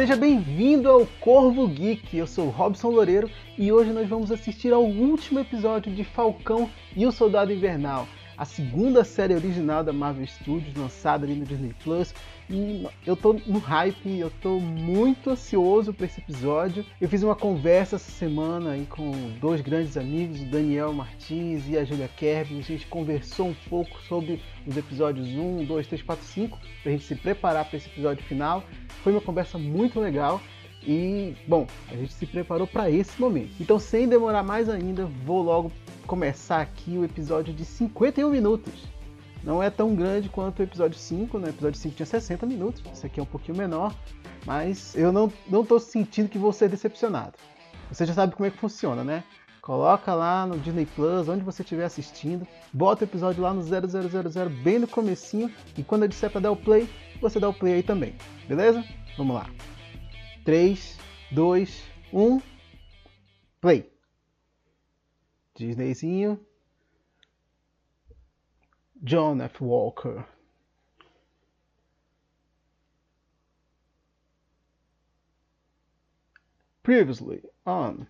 Seja bem-vindo ao Corvo Geek. Eu sou Robson Loureiro e hoje nós vamos assistir ao último episódio de Falcão e o Soldado Invernal, a segunda série original da Marvel Studios, lançada ali no Disney Plus. E eu tô no hype, eu tô muito ansioso para esse episódio. Eu fiz uma conversa essa semana aí com dois grandes amigos, o Daniel Martins e a Julia Kerb. A gente conversou um pouco sobre os episódios 1, 2, 3, 4, 5, pra gente se preparar para esse episódio final. Foi uma conversa muito legal. E, bom, a gente se preparou para esse momento. Então, sem demorar mais ainda, vou logo começar aqui o episódio de 51 minutos. Não é tão grande quanto o episódio 5, né? O episódio 5 tinha 60 minutos, esse aqui é um pouquinho menor, mas eu não, não tô sentindo que vou ser decepcionado. Você já sabe como é que funciona, né? Coloca lá no Disney Plus, onde você estiver assistindo, bota o episódio lá no 0000 bem no comecinho e quando eu disser para dar o play, você dá o play aí também, beleza? Vamos lá. 3, 2, 1, play. Disneyzinho. John F. Walker. Previously on.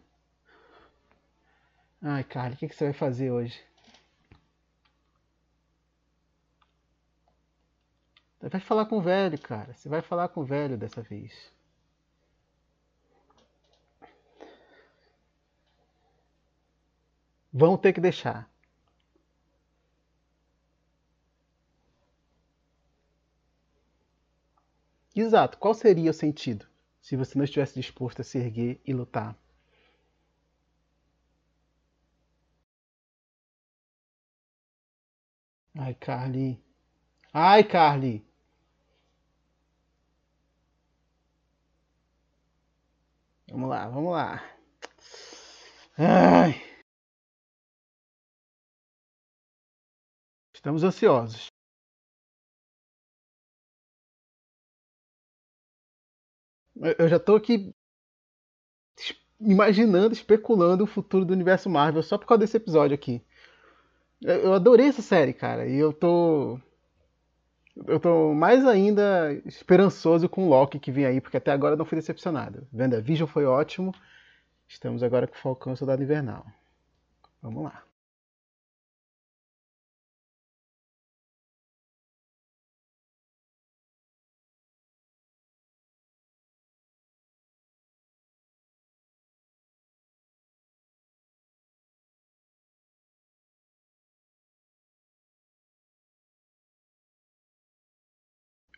Ai, Carly, o que, que você vai fazer hoje? Vai falar com o velho, cara. Você vai falar com o velho dessa vez. Vão ter que deixar. Exato. Qual seria o sentido se você não estivesse disposto a se erguer e lutar? Ai, Carly. Ai, Carly. Vamos lá, vamos lá. Ai. Estamos ansiosos. Eu já estou aqui imaginando, especulando o futuro do universo Marvel só por causa desse episódio aqui. Eu adorei essa série, cara, e eu tô. Eu tô mais ainda esperançoso com o Loki que vem aí, porque até agora não fui decepcionado. Venda Vision foi ótimo. Estamos agora com o Falcão Soldado Invernal. Vamos lá.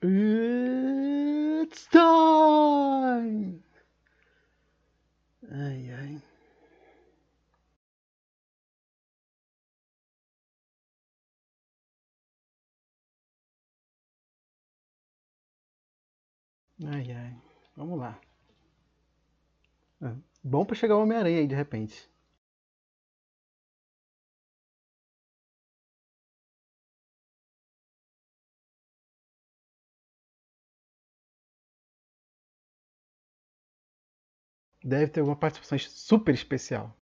It's time! Ai, ai. Ai, ai. Vamos lá. É, bom pra chegar o Homem-Aranha aí de repente. Deve ter alguma participação super especial.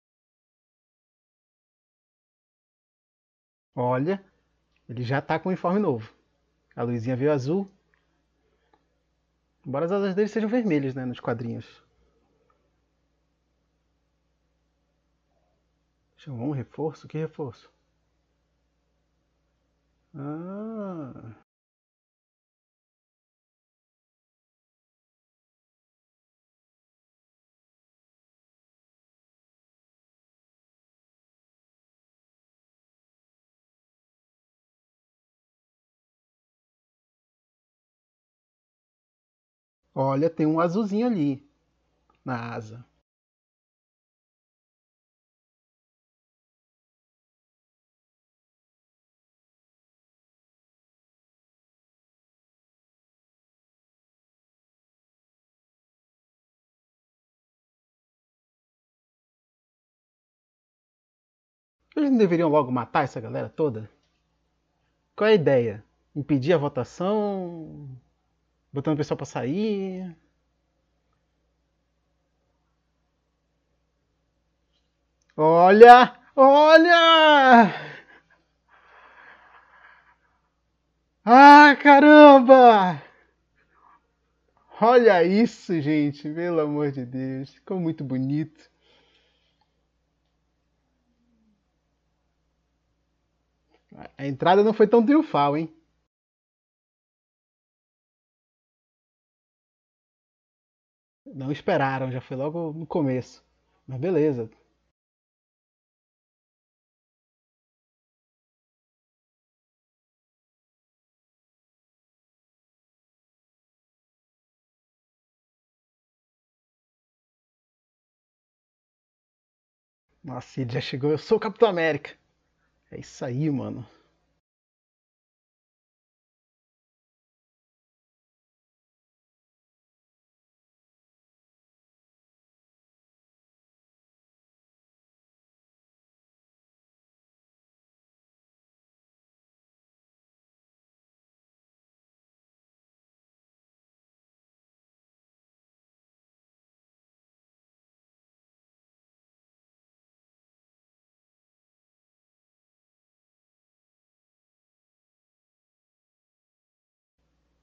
Olha, ele já tá com um uniforme novo. A luzinha veio azul. Embora as asas dele sejam vermelhas, né, nos quadrinhos. Chamou um reforço? Que reforço? Ah. Olha, tem um azulzinho ali na asa. Eles não deveriam logo matar essa galera toda? Qual é a ideia? Impedir a votação? Botando o pessoal pra sair. Olha! Olha! Ah, caramba! Olha isso, gente, pelo amor de Deus, ficou muito bonito. A entrada não foi tão triunfal, hein? Não esperaram, já foi logo no começo. Mas beleza. Nossa, ele já chegou. Eu sou o Capitão América. É isso aí, mano.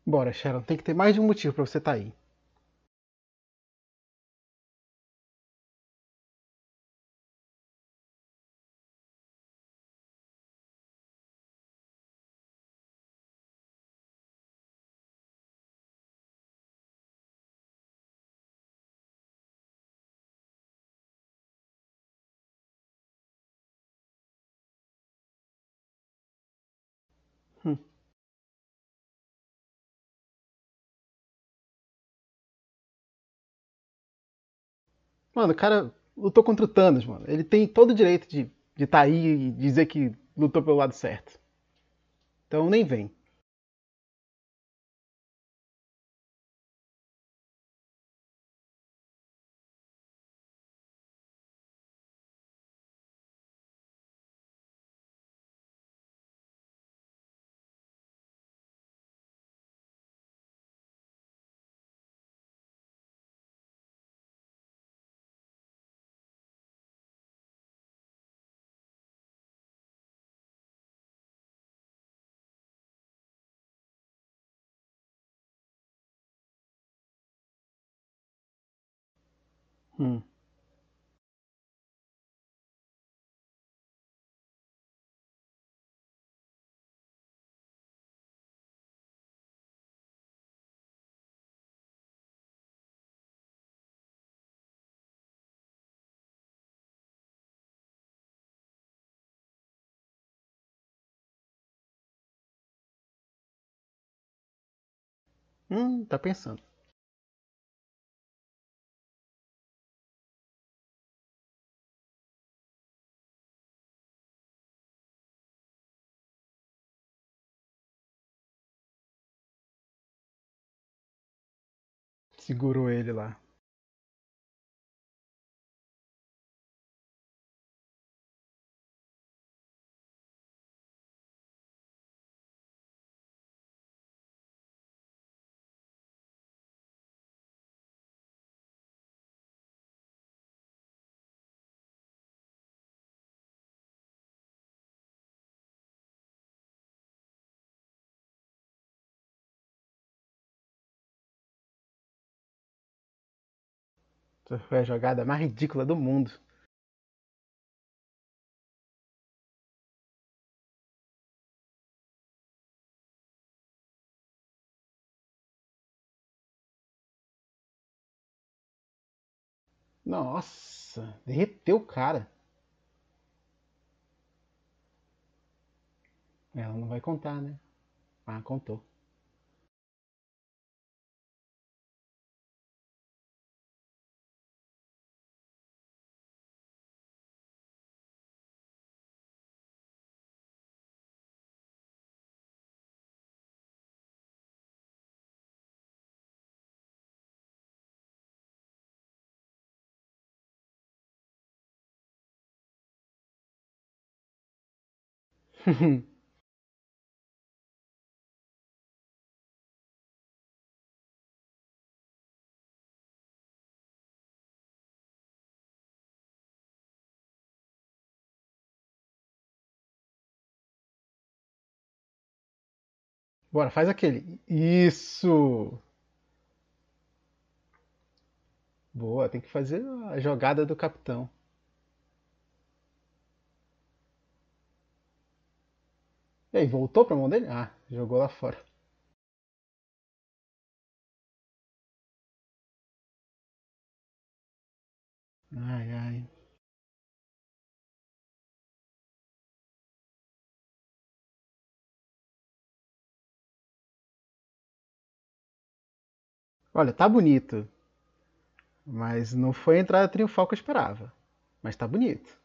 Bora, Sharon, tem que ter mais de um motivo pra você estar tá aí. Hum. Mano, o cara lutou contra o Thanos, mano. Ele tem todo o direito de estar de tá aí e dizer que lutou pelo lado certo. Então nem vem. Hum. Hum, tá pensando. Segurou ele lá. Foi a jogada mais ridícula do mundo. Nossa, derreteu o cara. Ela não vai contar, né? Ah, contou. Bora, faz aquele. Isso! Boa, tem que fazer a jogada do capitão. E aí, voltou pra mão dele? Ah, jogou lá fora. Ai, ai. Olha, tá bonito. Mas não foi a entrada triunfal que eu esperava. Mas tá bonito.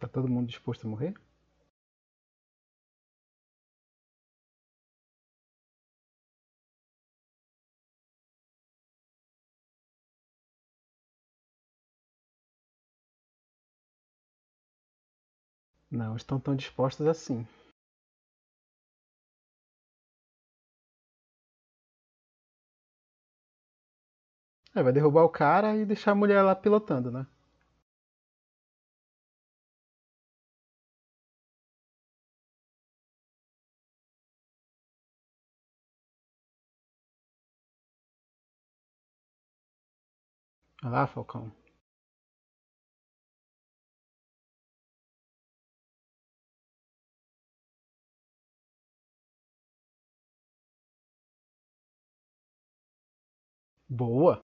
Tá todo mundo disposto a morrer? Não estão tão dispostos assim. É, vai derrubar o cara e deixar a mulher lá pilotando, né? Olha lá, Falcão. Boa.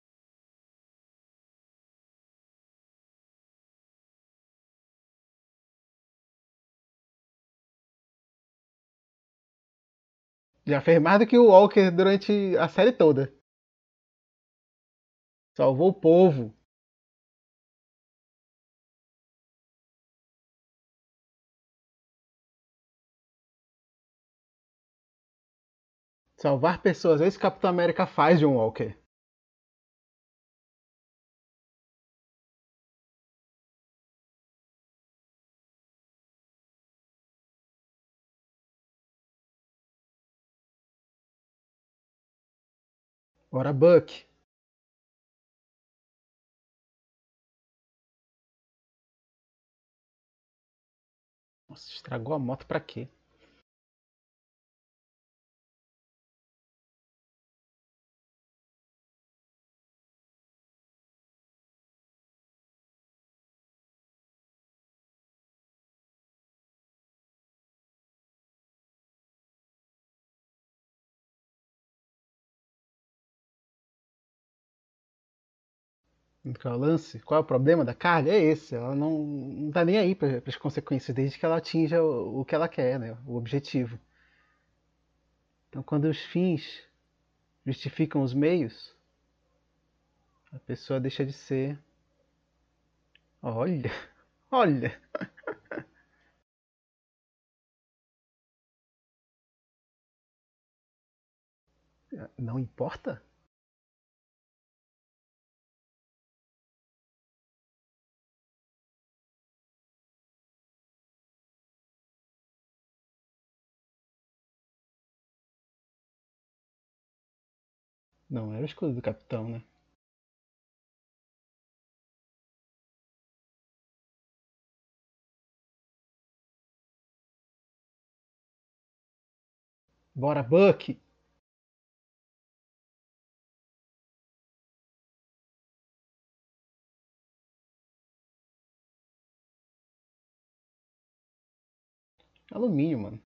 Já fez mais do que o Walker durante a série toda. Salvou o povo. Salvar pessoas. É isso que Capitão América faz, John Walker. Ora, Buck. Nossa, estragou a moto pra quê? Qual é o lance? Qual é o problema da Carly? É esse. Ela não, não tá nem aí para as consequências, desde que ela atinja o, o, que ela quer, né? o objetivo. Então, quando os fins justificam os meios, a pessoa deixa de ser. Olha, olha. Não importa? Não, era o escudo do capitão, né? Bora, Buck! Alumínio, mano.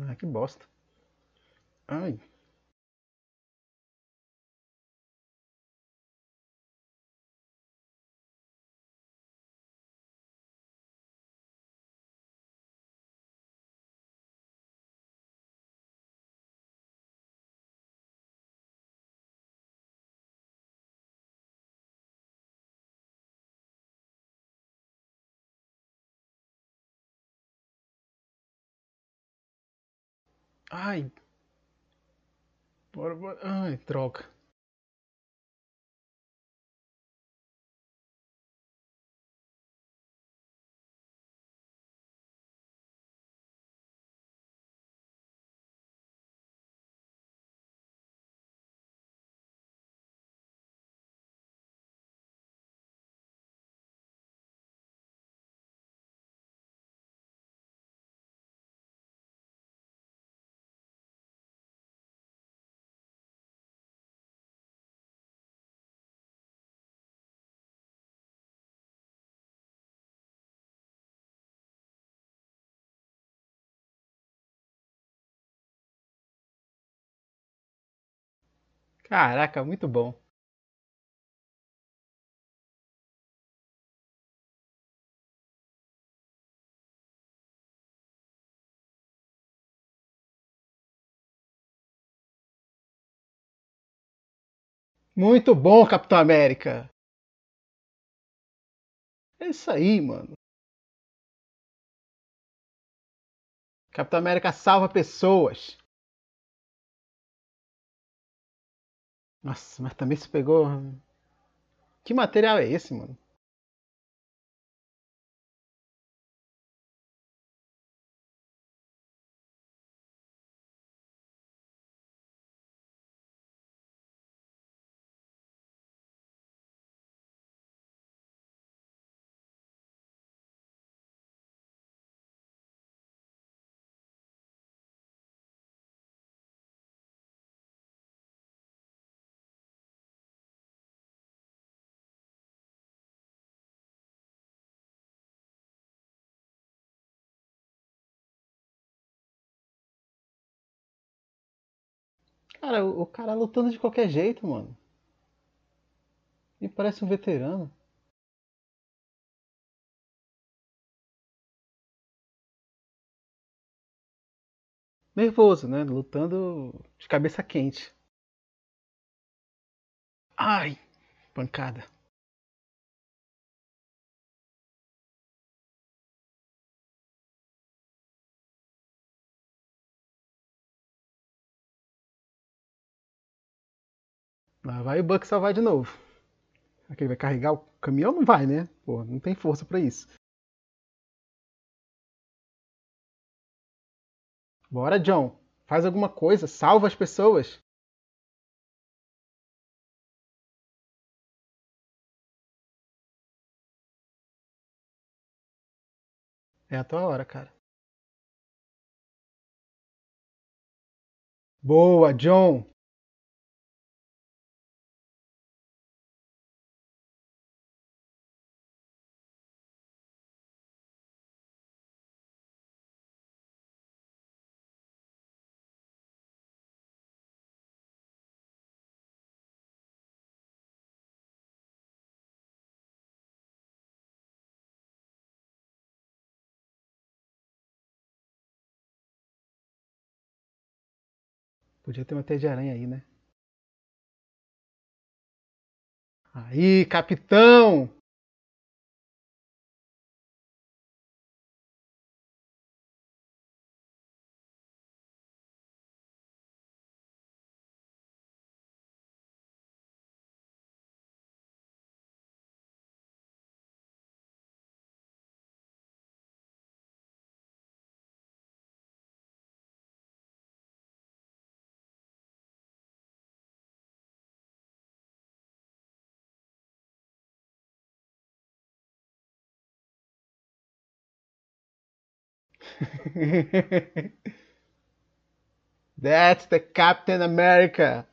Ah, que bosta. Ai. Ai. Bora, bora. Ai, troca. Caraca, muito bom. Muito bom, Capitão América. É isso aí, mano. Capitão América salva pessoas. Nossa, mas também se pegou. Que material é esse, mano? Cara, o o cara lutando de qualquer jeito, mano. E parece um veterano. Nervoso, né? Lutando de cabeça quente. Ai, pancada. Lá vai o Buck salvar de novo. Será que ele vai carregar o caminhão? Não vai, né? Pô, não tem força pra isso. Bora, John. Faz alguma coisa, salva as pessoas. É a tua hora, cara. Boa, John. Podia ter uma teia de aranha aí, né? Aí, capitão! That's the Captain America.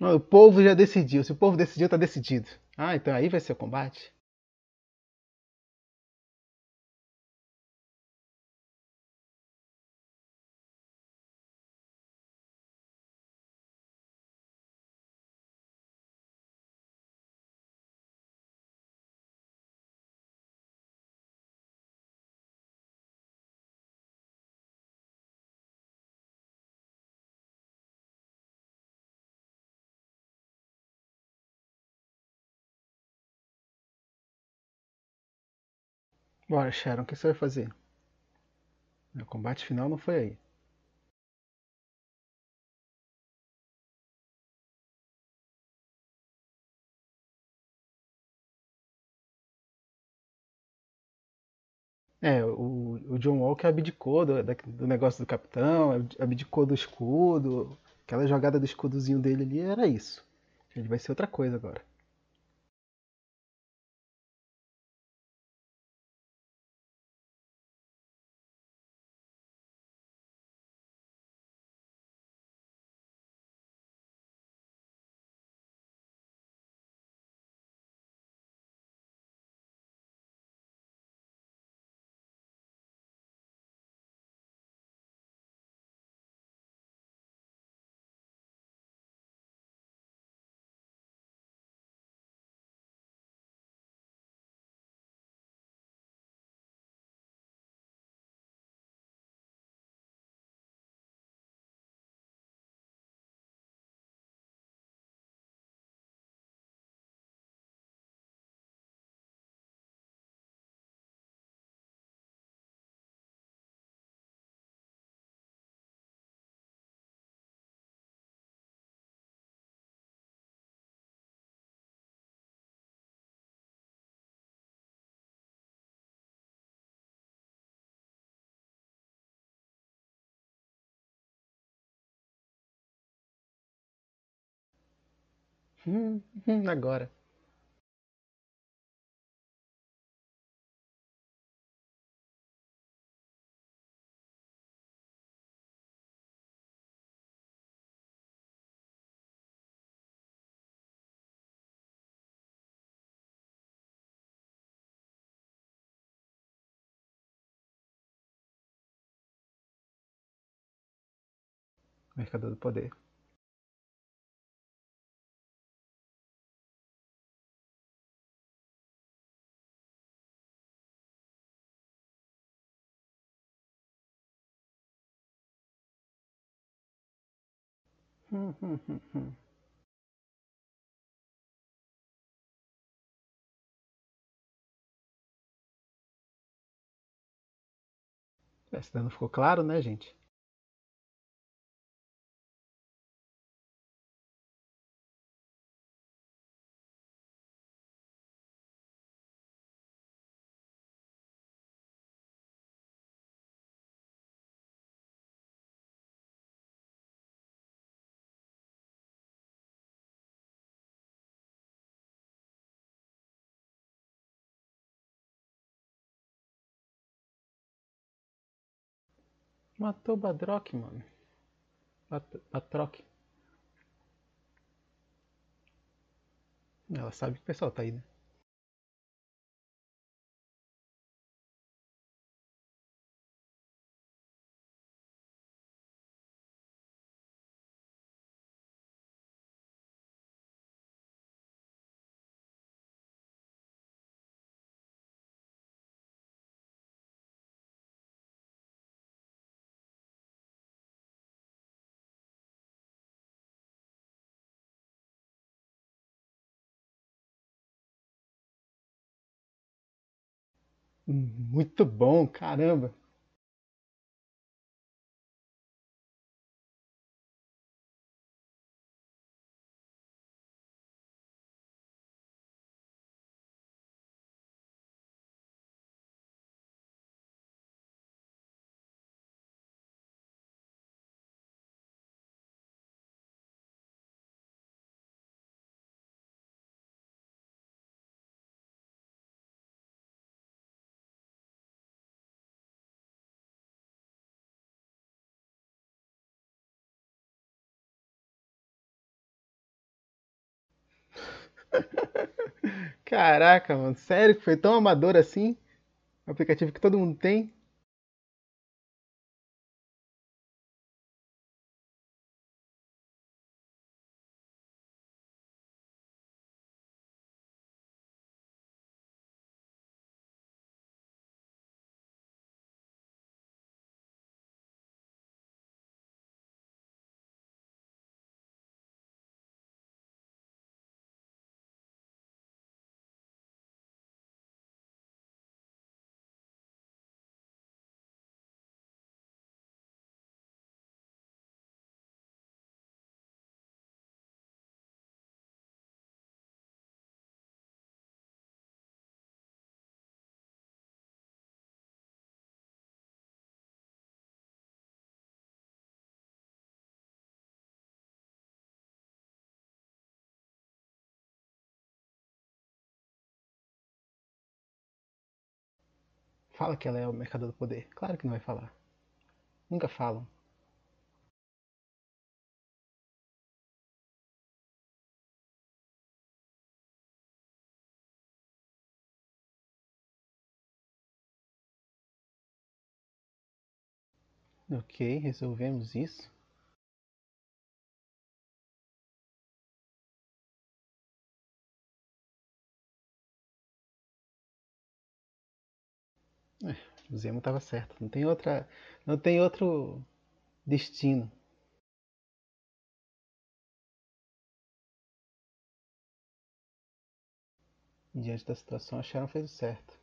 Não, o povo já decidiu. Se o povo decidiu, tá decidido. Ah, então aí vai ser o combate? Bora, Sharon, o que você vai fazer? O combate final não foi aí. É, o, o John Walker abdicou do, do negócio do capitão, abdicou do escudo. Aquela jogada do escudozinho dele ali era isso. Ele vai ser outra coisa agora. Hum, hum, agora. Mercador do Poder. Esse não ficou claro, né, gente? Matou Badrock, mano. Bat Batroc. Ela sabe que o pessoal tá aí, né? Muito bom, caramba. Caraca, mano, sério que foi tão amador assim? Aplicativo que todo mundo tem? Fala que ela é o mercador do poder. Claro que não vai falar. Nunca falam. Ok, resolvemos isso. É, o Zemo estava certo. Não tem outra, não tem outro destino. Diante da situação, a Sharon fez o certo.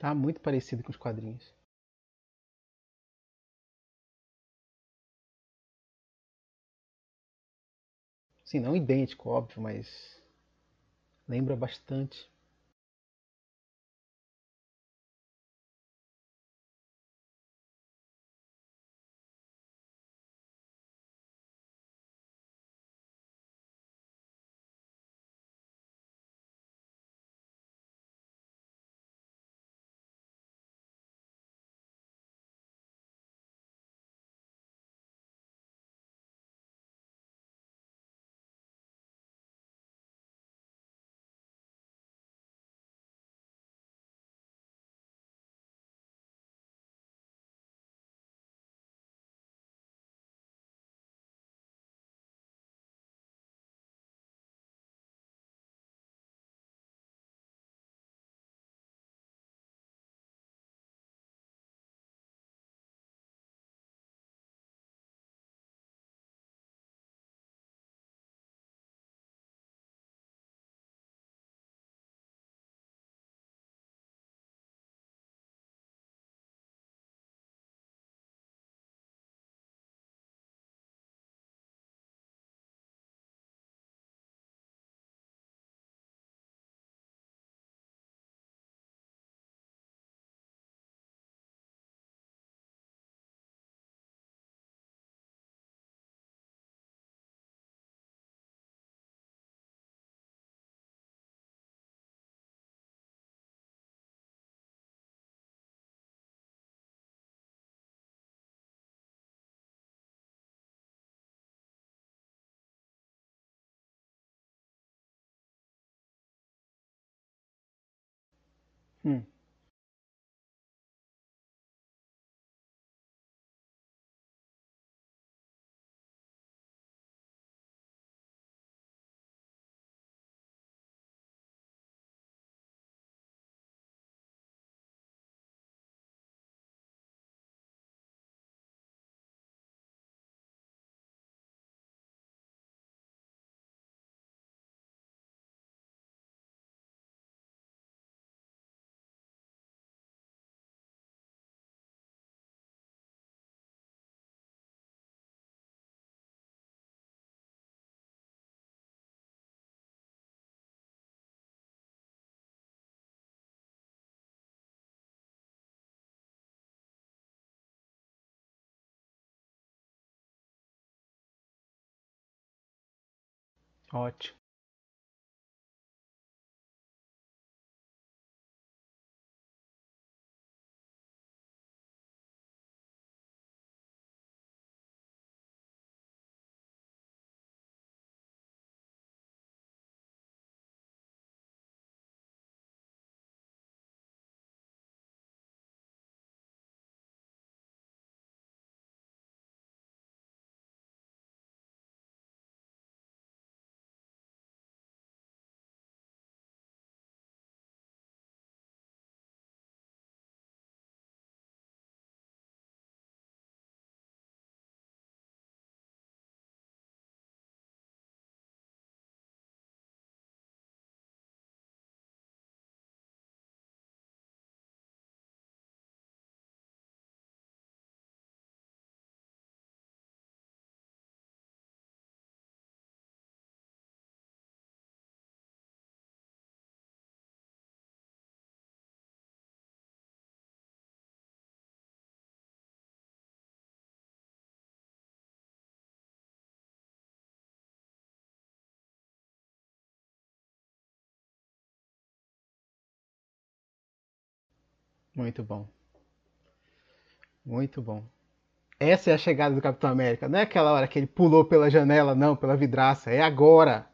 Tá muito parecido com os quadrinhos. Sim, não idêntico, óbvio, mas lembra bastante. Hum. Ótimo. Muito bom. Muito bom. Essa é a chegada do Capitão América. Não é aquela hora que ele pulou pela janela, não, pela vidraça. É agora.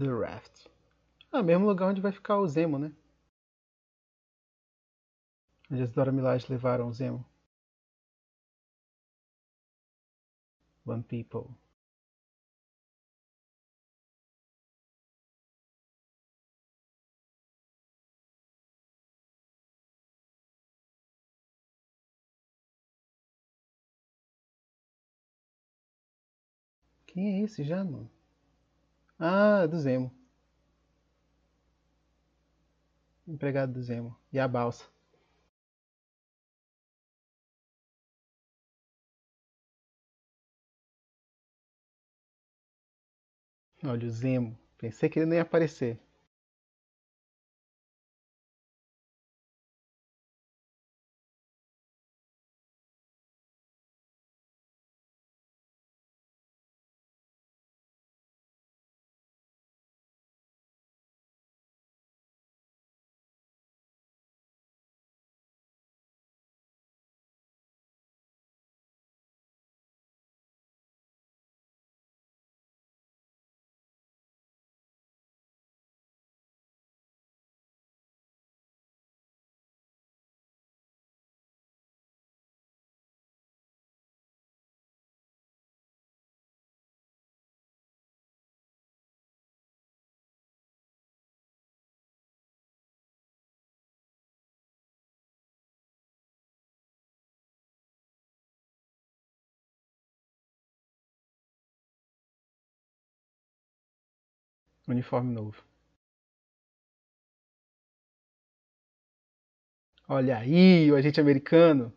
The Raft. Ah, mesmo lugar onde vai ficar o Zemo, né? Onde as Dora Milaje levaram o Zemo. One People. Quem é esse já, mano? Ah, do Zemo. Empregado do Zemo. E a balsa. Olha o Zemo. Pensei que ele não ia aparecer. Uniforme novo. Olha aí, o agente americano.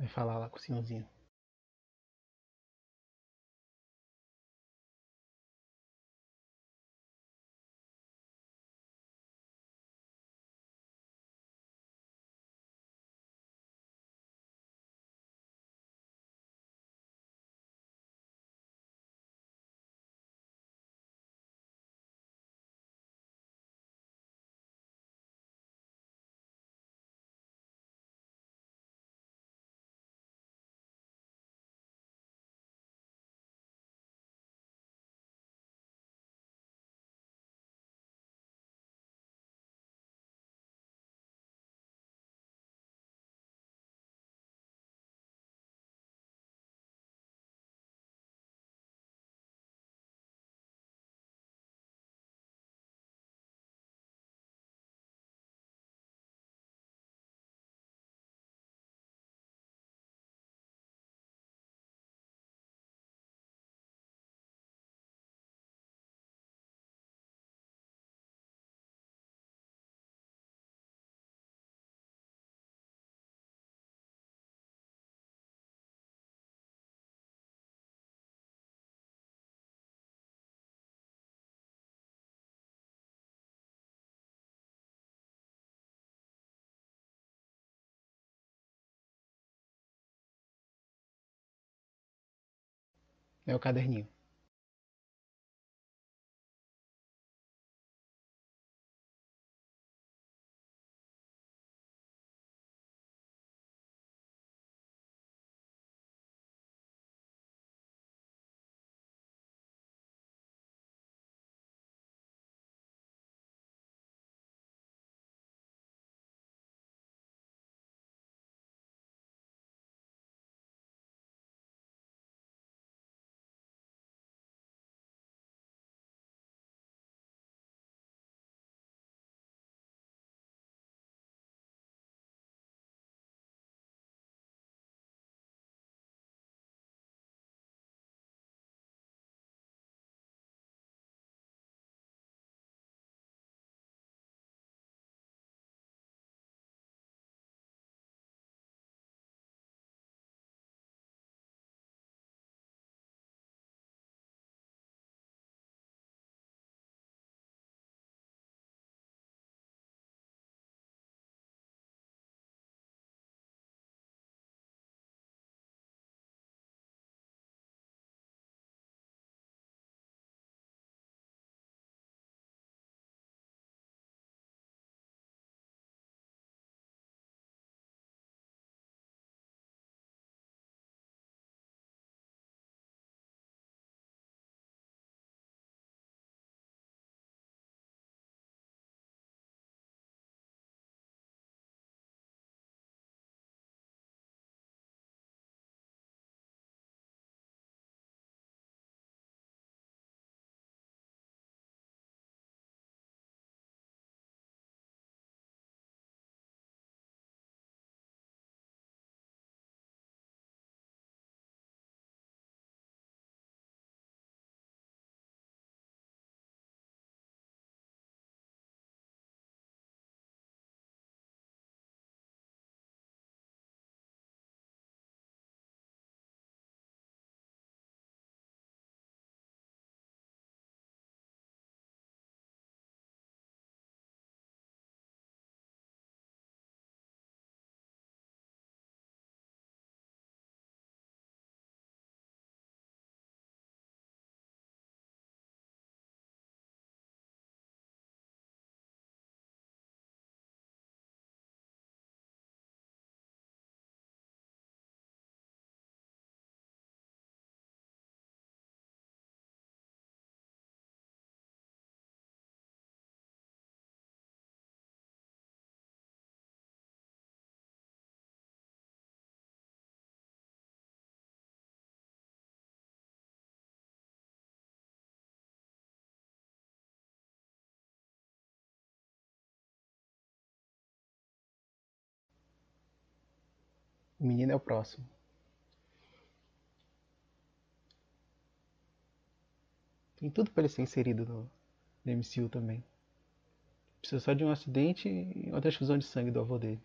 Vai falar lá com o senhorzinho. É o caderninho. O menino é o próximo. Tem tudo para ele ser inserido no, no MCU também. Precisa só de um acidente e uma transfusão de sangue do avô dele.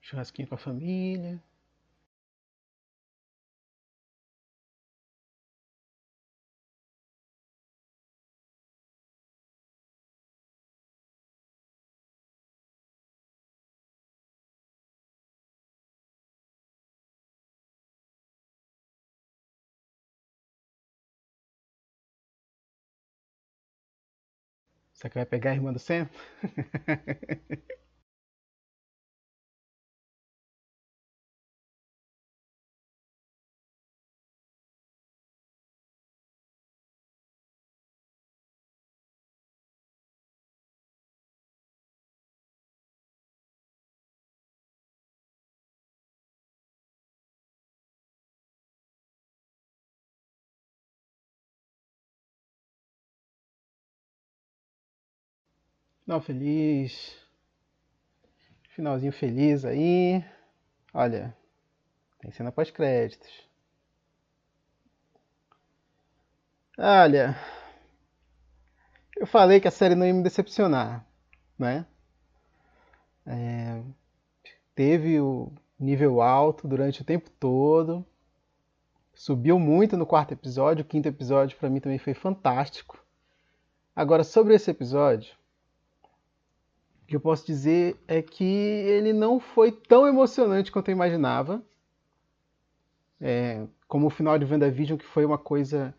Churrasquinho com a família. Será que vai pegar a irmã do Sam? Final feliz. Finalzinho feliz aí. Olha, tem cena pós-créditos. Olha, eu falei que a série não ia me decepcionar, né? É, teve o nível alto durante o tempo todo. Subiu muito no quarto episódio. O quinto episódio para mim também foi fantástico. Agora, sobre esse episódio, o que eu posso dizer é que ele não foi tão emocionante quanto eu imaginava. É, como o final de WandaVision, que foi uma coisa.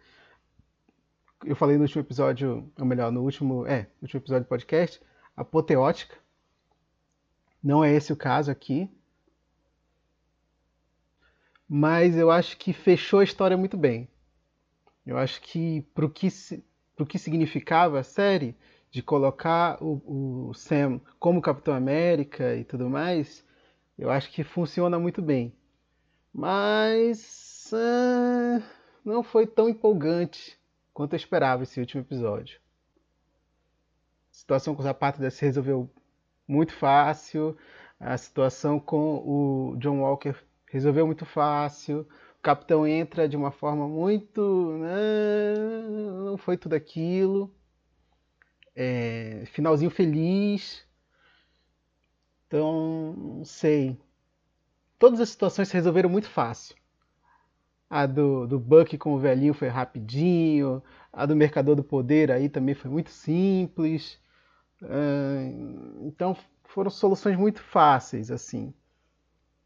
Eu falei no último episódio, ou melhor, no último, é, no último episódio do podcast, apoteótica. Não é esse o caso aqui. Mas eu acho que fechou a história muito bem. Eu acho que para o que, que significava a série, de colocar o, o, Sam como Capitão América e tudo mais, eu acho que funciona muito bem. Mas uh, não foi tão empolgante quanto eu esperava esse último episódio. A situação com o Zapata se resolveu muito fácil. A situação com o John Walker resolveu muito fácil. O Capitão entra de uma forma muito. Uh, não foi tudo aquilo é, finalzinho feliz. Então, não sei. Todas as situações se resolveram muito fácil. A do, do Buck com o velhinho foi rapidinho. A do Mercador do Poder aí também foi muito simples. Uh, então foram soluções muito fáceis, assim.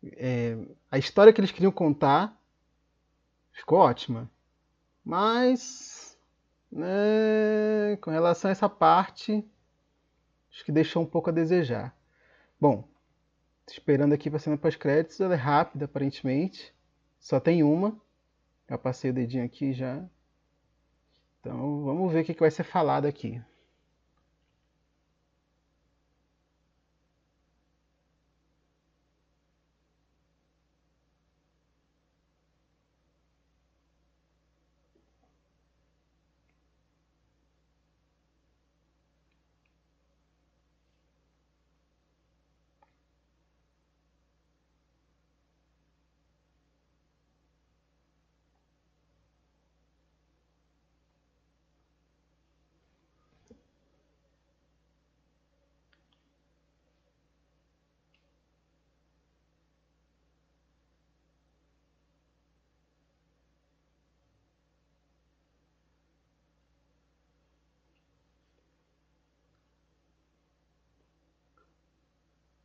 É, a história que eles queriam contar ficou ótima. Mas né, com relação a essa parte, acho que deixou um pouco a desejar. Bom, esperando aqui para cena pós-créditos, ela é rápida aparentemente, só tem uma. Já passei o dedinho aqui já. Então vamos ver o que vai ser falado aqui.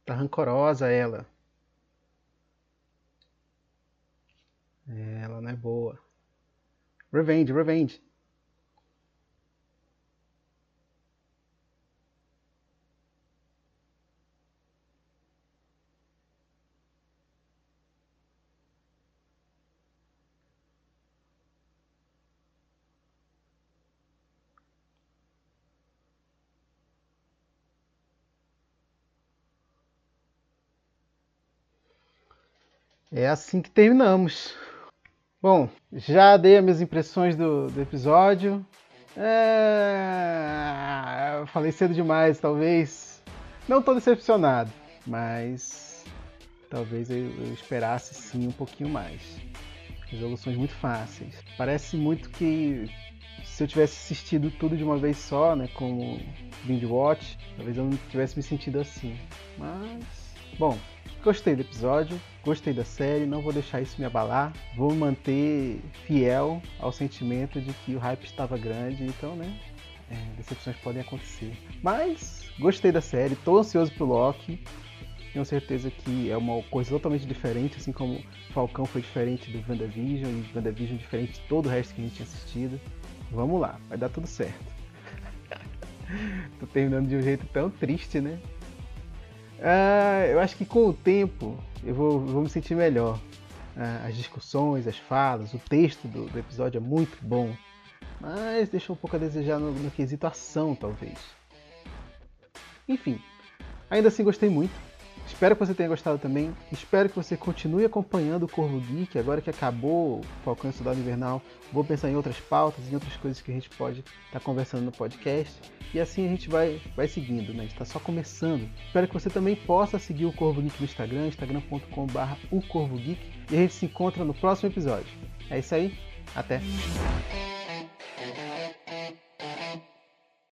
Tá rancorosa ela. Ela não é boa. Revenge, revenge. É assim que terminamos. Bom, já dei as minhas impressões do, do episódio. É... Falei cedo demais, talvez. Não estou decepcionado, mas talvez eu, eu esperasse sim um pouquinho mais. Resoluções muito fáceis. Parece muito que se eu tivesse assistido tudo de uma vez só, né, como binge watch, talvez eu não tivesse me sentido assim. Mas, bom, gostei do episódio, gostei da série, não vou deixar isso me abalar, vou manter fiel ao sentimento de que o hype estava grande, então, né, é, decepções podem acontecer. Mas gostei da série, tô ansioso pro Loki. Tenho certeza que é uma coisa totalmente diferente, assim como Falcão foi diferente do WandaVision e WandaVision diferente de todo o resto que a gente tinha assistido. Vamos lá, vai dar tudo certo. Tô terminando de um jeito tão triste, né? Ah, eu acho que com o tempo eu vou, vou me sentir melhor. Ah, as discussões, as falas, o texto do, do, episódio é muito bom, mas deixa um pouco a desejar no, no quesito ação, talvez. Enfim, ainda assim gostei muito. Espero que você tenha gostado também. Espero que você continue acompanhando o Corvo Geek. Agora que acabou o Falcão e Soldado Invernal, vou pensar em outras pautas, em outras coisas que a gente pode estar tá conversando no podcast. E assim a gente vai, vai seguindo, né? está só começando. Espero que você também possa seguir o Corvo Geek no Instagram, instagram.com.br o Corvo Geek. E a gente se encontra no próximo episódio. É isso aí, até!